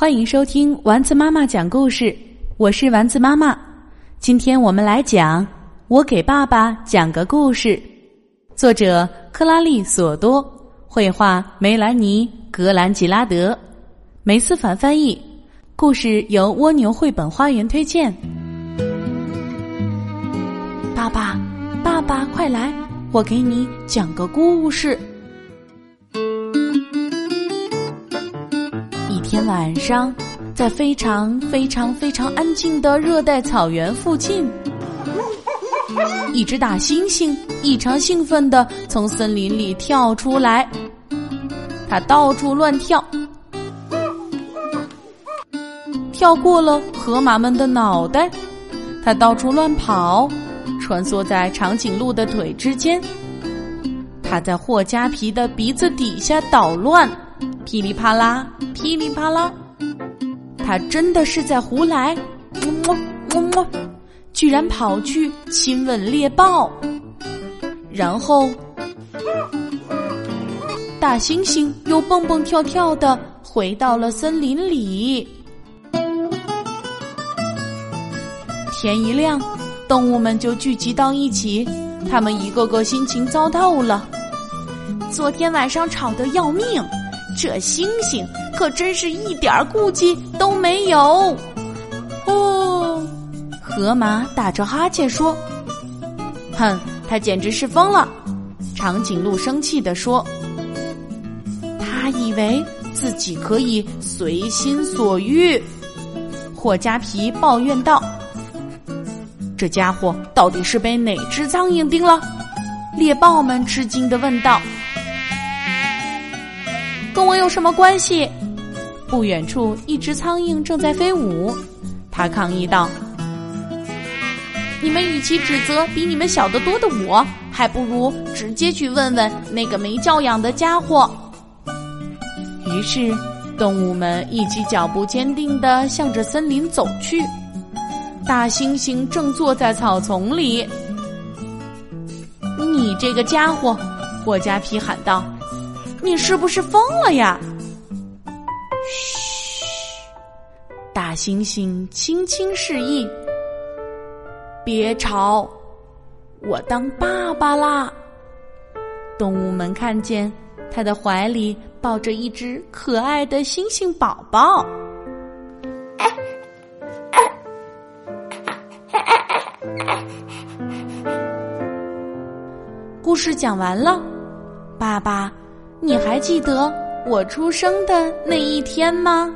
欢迎收听丸子妈妈讲故事，我是丸子妈妈。今天我们来讲《我给爸爸讲个故事》，作者克拉丽·索多，绘画梅兰妮·格兰吉拉德，梅思凡翻译。故事由蜗牛绘本花园推荐。爸爸，爸爸，快来，我给你讲个故事。一天晚上，在非常非常非常安静的热带草原附近，一只大猩猩异常兴奋地从森林里跳出来，它到处乱跳，跳过了河马们的脑袋，它到处乱跑，穿梭在长颈鹿的腿之间，它在霍加皮的鼻子底下捣乱。噼里啪啦，噼里啪啦，他真的是在胡来，么么么么，居然跑去亲吻猎豹，然后大猩猩又蹦蹦跳跳的回到了森林里。天一亮，动物们就聚集到一起，他们一个个心情糟透了，昨天晚上吵得要命。这猩猩可真是一点顾忌都没有。哦，河马打着哈欠说：“哼，他简直是疯了。”长颈鹿生气地说：“他以为自己可以随心所欲。”霍加皮抱怨道：“这家伙到底是被哪只苍蝇叮了？”猎豹们吃惊的问道。有什么关系？不远处，一只苍蝇正在飞舞。他抗议道：“你们与其指责比你们小得多的我，还不如直接去问问那个没教养的家伙。”于是，动物们一起脚步坚定地向着森林走去。大猩猩正坐在草丛里。“你这个家伙！”霍加皮喊道。你是不是疯了呀？嘘！大猩猩轻轻示意：“别吵，我当爸爸啦。”动物们看见他的怀里抱着一只可爱的猩猩宝宝。故事讲完了，爸爸。你还记得我出生的那一天吗？